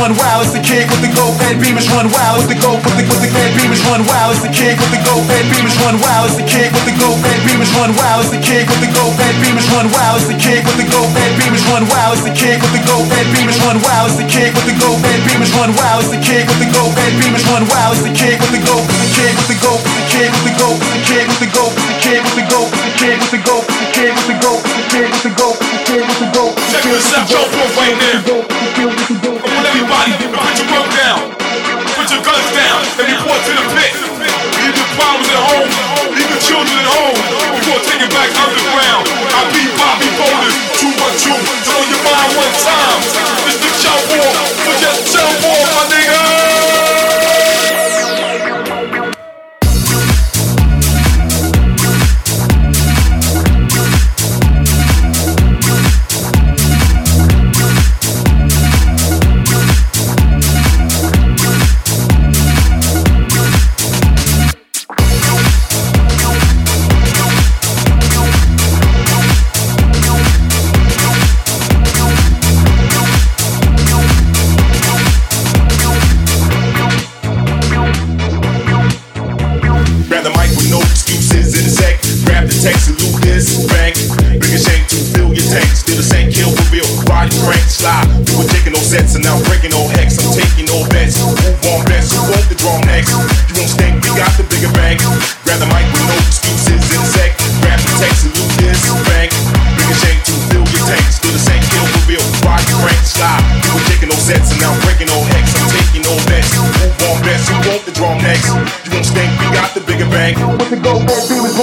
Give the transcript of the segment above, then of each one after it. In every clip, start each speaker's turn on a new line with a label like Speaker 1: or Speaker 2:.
Speaker 1: run wild. It's the kid with the go, man, beamers run wild. With the go, with the with the man, beamers run wild. It's the kid with the go, man, beamers run wild. It's the kid with the go, man, beamers run wild. It's the kid with the go, man, beamers run wild. It's the kid with the go, man, beamers run wild. It's the kid with the go, man, beamers run wild. It's the kid with the go, man, beamers run wild. It's the kid with the go, man, beamers run wild. It's the kid with the go, the kid with the go, the kid with the go, the kid with the go, the kid with the go, the kid with the go, the kid with the go, the kid with the go, the kid with the go.
Speaker 2: Check this out, jump off right now. Everybody to put your work down, put your guns down, and report to the pit. Leave your problems at home, leave your children at home before taking back underground. I be Bobby Boulders, two throw your mind one time. It's the jump off, so just jump off, my nigga.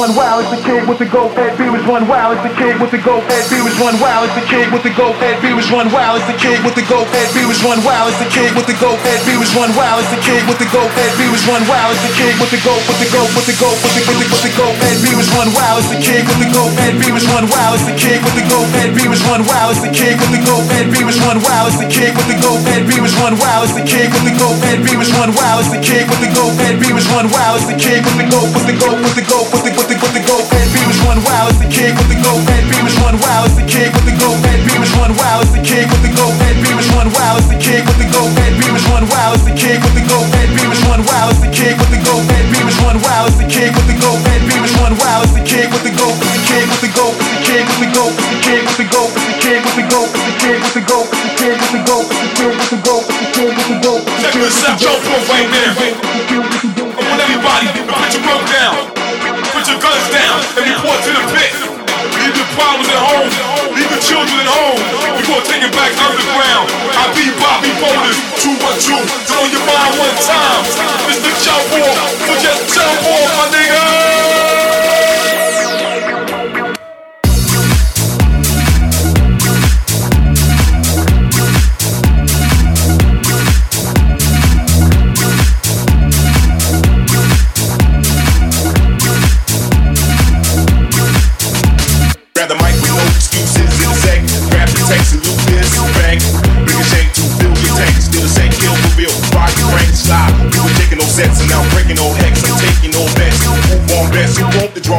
Speaker 1: one wow, it's the kid with the gold head. B was one wow, it's the kid with the gold head. B was one wow, it's the kid with the gold head. B was one wow, it's the kid with the gold head. B was one wow, it's the kid with the gold head. B was one wow, it's the kid with the gold head. B was one wow, it's the kid with the gold with the gold with the gold with the with the with the gold head. B was one wow, it's the kid with the gold head. B was one wow, it's the kid with the gold head. B was one wow, it's the kid with the gold head. B was one wow, it's the kid with the gold head. B was one wow, it's the kid with the gold head. B was one wow, it's the kid with the gold head. B was one wow, it's the kid with the gold with the gold with the gold with the with the go, bad beamers run wild. It's the kid with the go, bad beamers run wild. It's the kid with the go, bad beamers run wild. It's the kid with the go, bad beamers run wild. It's the kid with the go, bad beamers run wild. It's the kid with the go, bad beamers run wild. It's the kid with the go, bad beamers run wild. It's the kid with the go, bad beamers run wild. It's the kid with the go, the kid with the go, the kid with the go, the kid with the go, the kid with the go, the kid with the go, the kid with the go, the kid with the go, the kid with the go.
Speaker 2: Check this out, jump off right now. I want everybody put your work down, your guns down, and report to the pit. Leave your problems at home, leave the children at home before taking back underground. I be Bobby Boulders, two one two, throw your mind one time. The jump off, so just jump off, my nigga.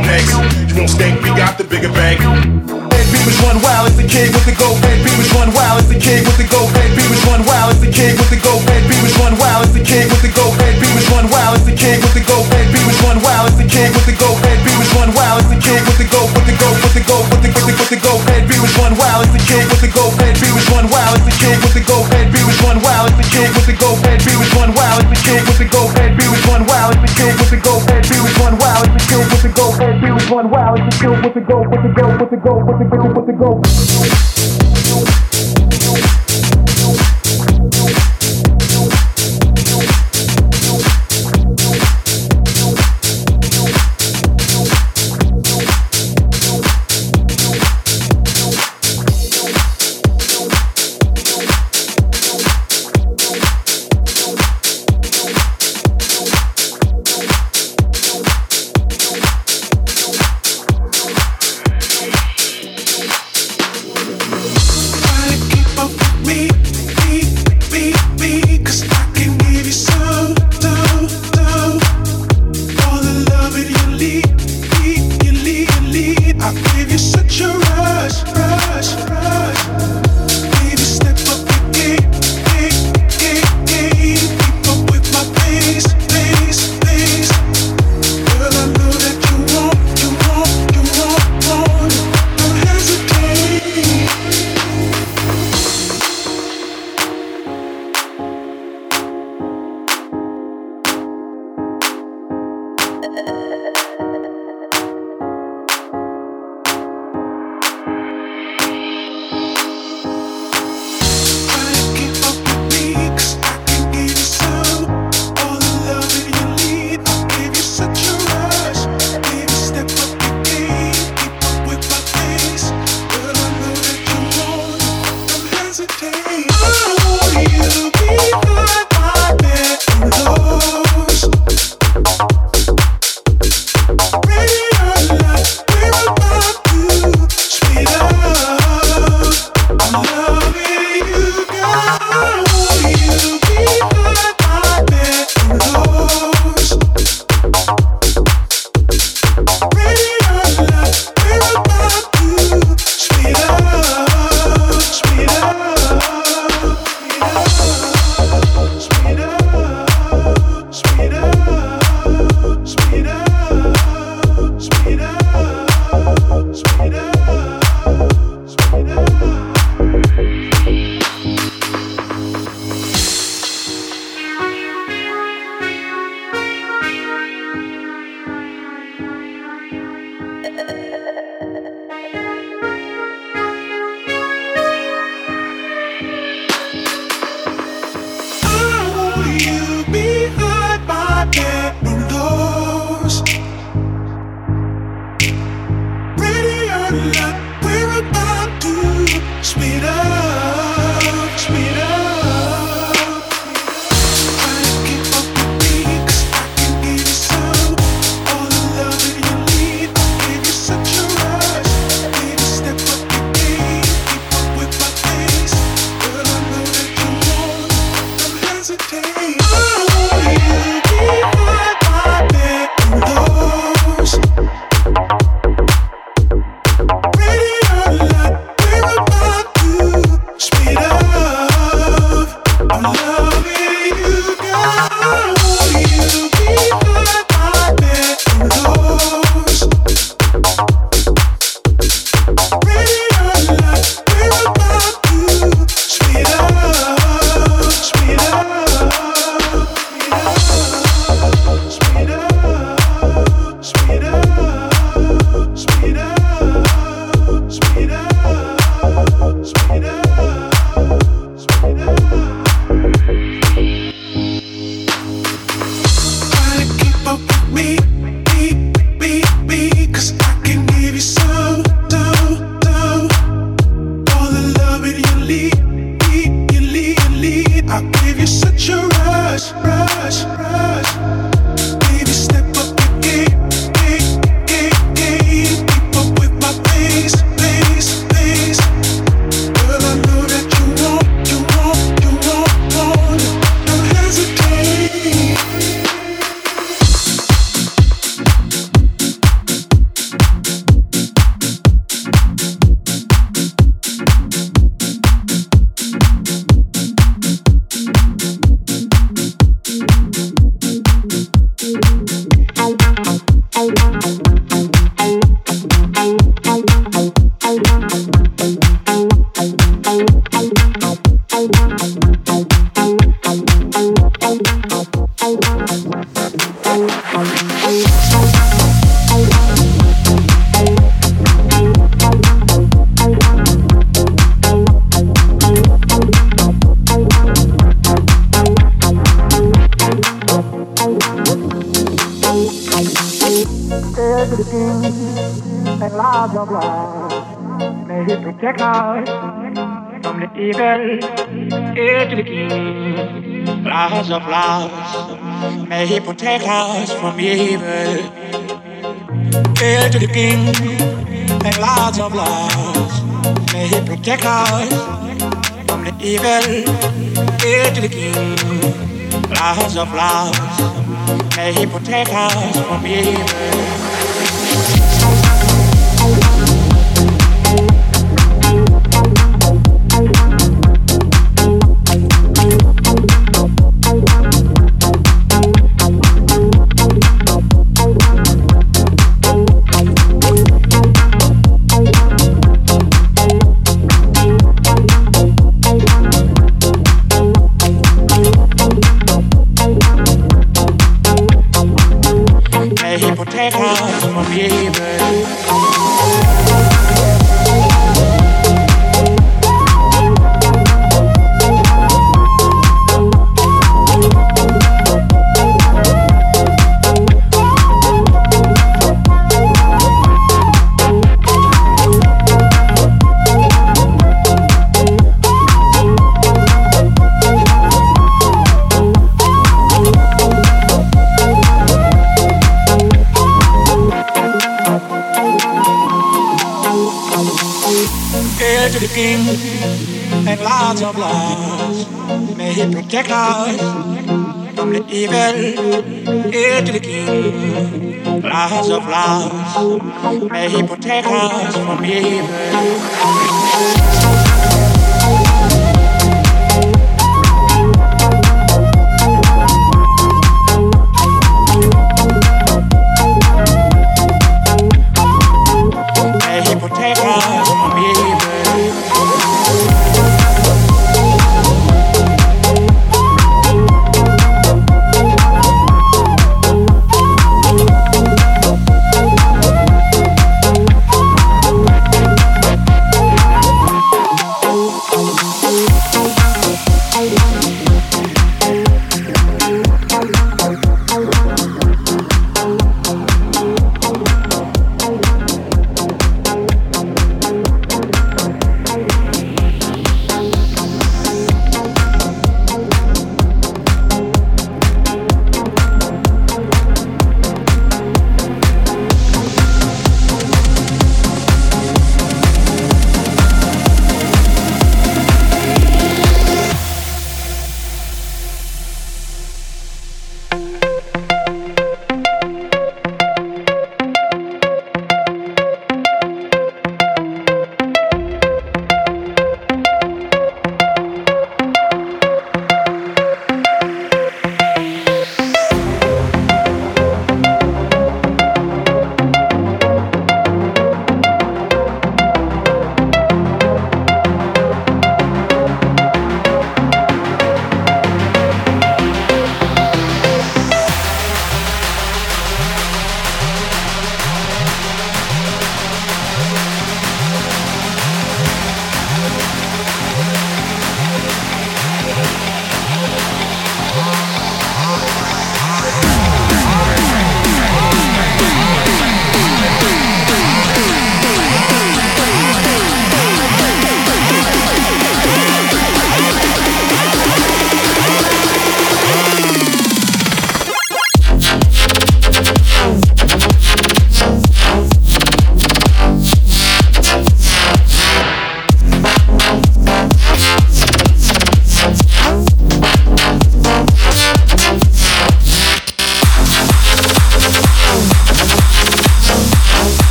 Speaker 2: Next? You won't stink. We got the bigger bank.
Speaker 1: Bad beamers run wild. It's the kid with the go, bad beamers run wild. It's the kid with the go, bad beamers run wild. It's the kid with the go, bad beamers run wild. It's the kid with the go, bad beamers run wild. It's the kid with the go, bad beamers run wild. It's the kid with the with the with the gold head be was one wild It's the kid with the gold head be was one wild It's the kid with the gold head be was one wild It's the kid with the gold head be was one wild It's the kid with the gold head be was one wild It's the kid with the gold head be was one wild It's the kid with the gold head be was one wild It's the kid with the gold with the go with the go with the go with the
Speaker 3: gold. Protect us from evil. Hail to the king and Lord of lords. May he protect us from the evil. Hail to the king, Lord of lords. May he protect us from evil. May He protect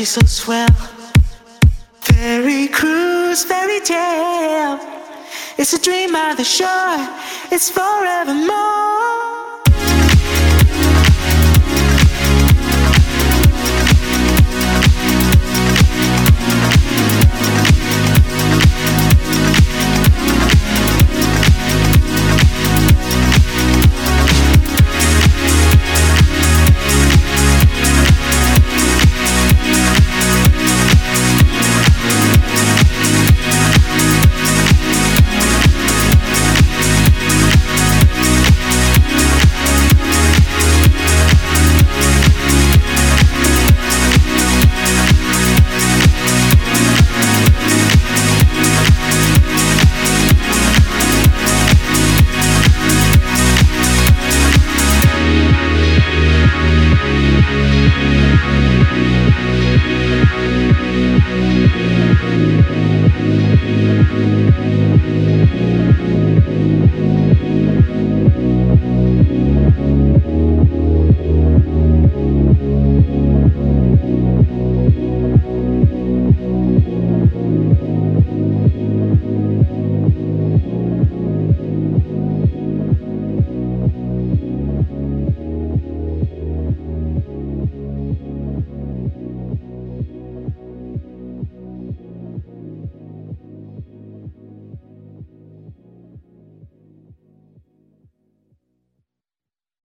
Speaker 4: She's so swell. Fairy cruise, fairy tale. It's a dream by the shore, it's forevermore.